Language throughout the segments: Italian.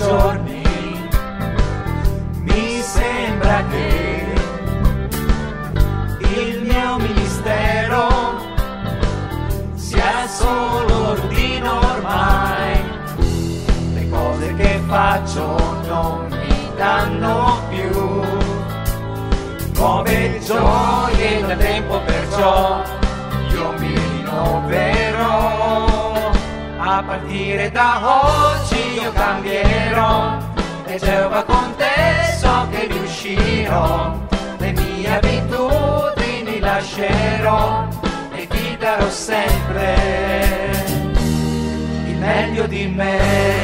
giorni. Mi sembra che il mio ministero sia solo ordino ormai le cose che faccio non mi danno più. Come gioie da tempo perciò A partire da oggi io cambierò e Geova con te so che riuscirò. Le mie abitudini lascerò e ti darò sempre il meglio di me.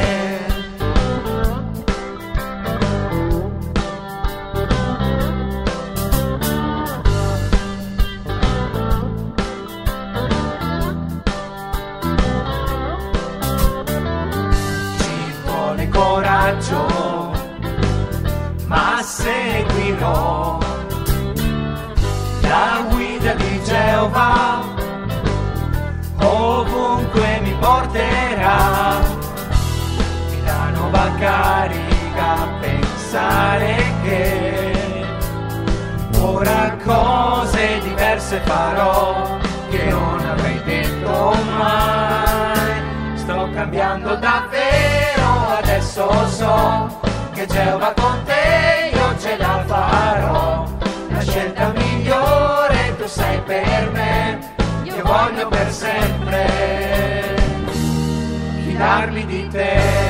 Coraggio, ma seguirò. La guida di Geova ovunque mi porterà. Mi dà nuova carica pensare che ora cose diverse farò che non avrei detto mai. Sto cambiando davvero adesso so che Geova con te io ce la farò. La scelta migliore tu sei per me io voglio per sempre fidarmi di te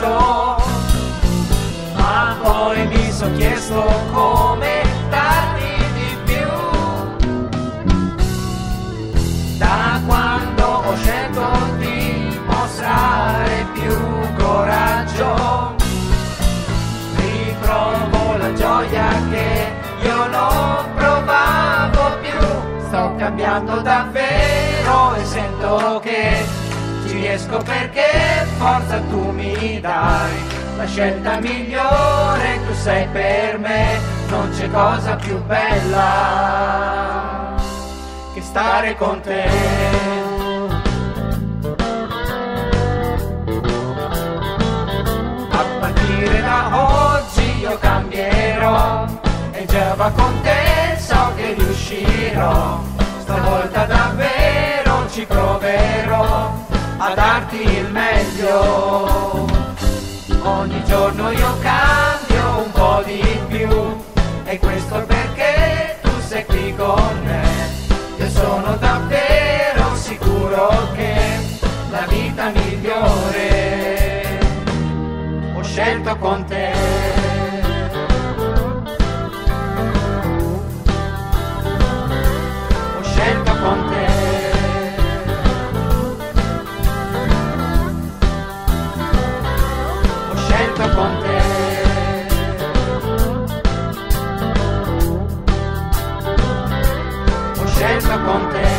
stesso ma poi mi sono chiesto come darti di più. Da quando ho scelto di mostrare più coraggio ritrovo la gioia che io non provavo più. Sto cambiando davvero e sento che ci riesco perché forza tu mi dai. La scelta migliore tu sei per me non c'è cosa più bella che stare con te. A partire da oggi io cambierò e già va con te so che riuscirò. Stavolta davvero ci proverò a darti il meglio. Ogni giorno io cambio un po' di più e questo perché tu sei qui con me. Io sono davvero sicuro che la vita migliore ho scelto con te con te. Ho scelto con te.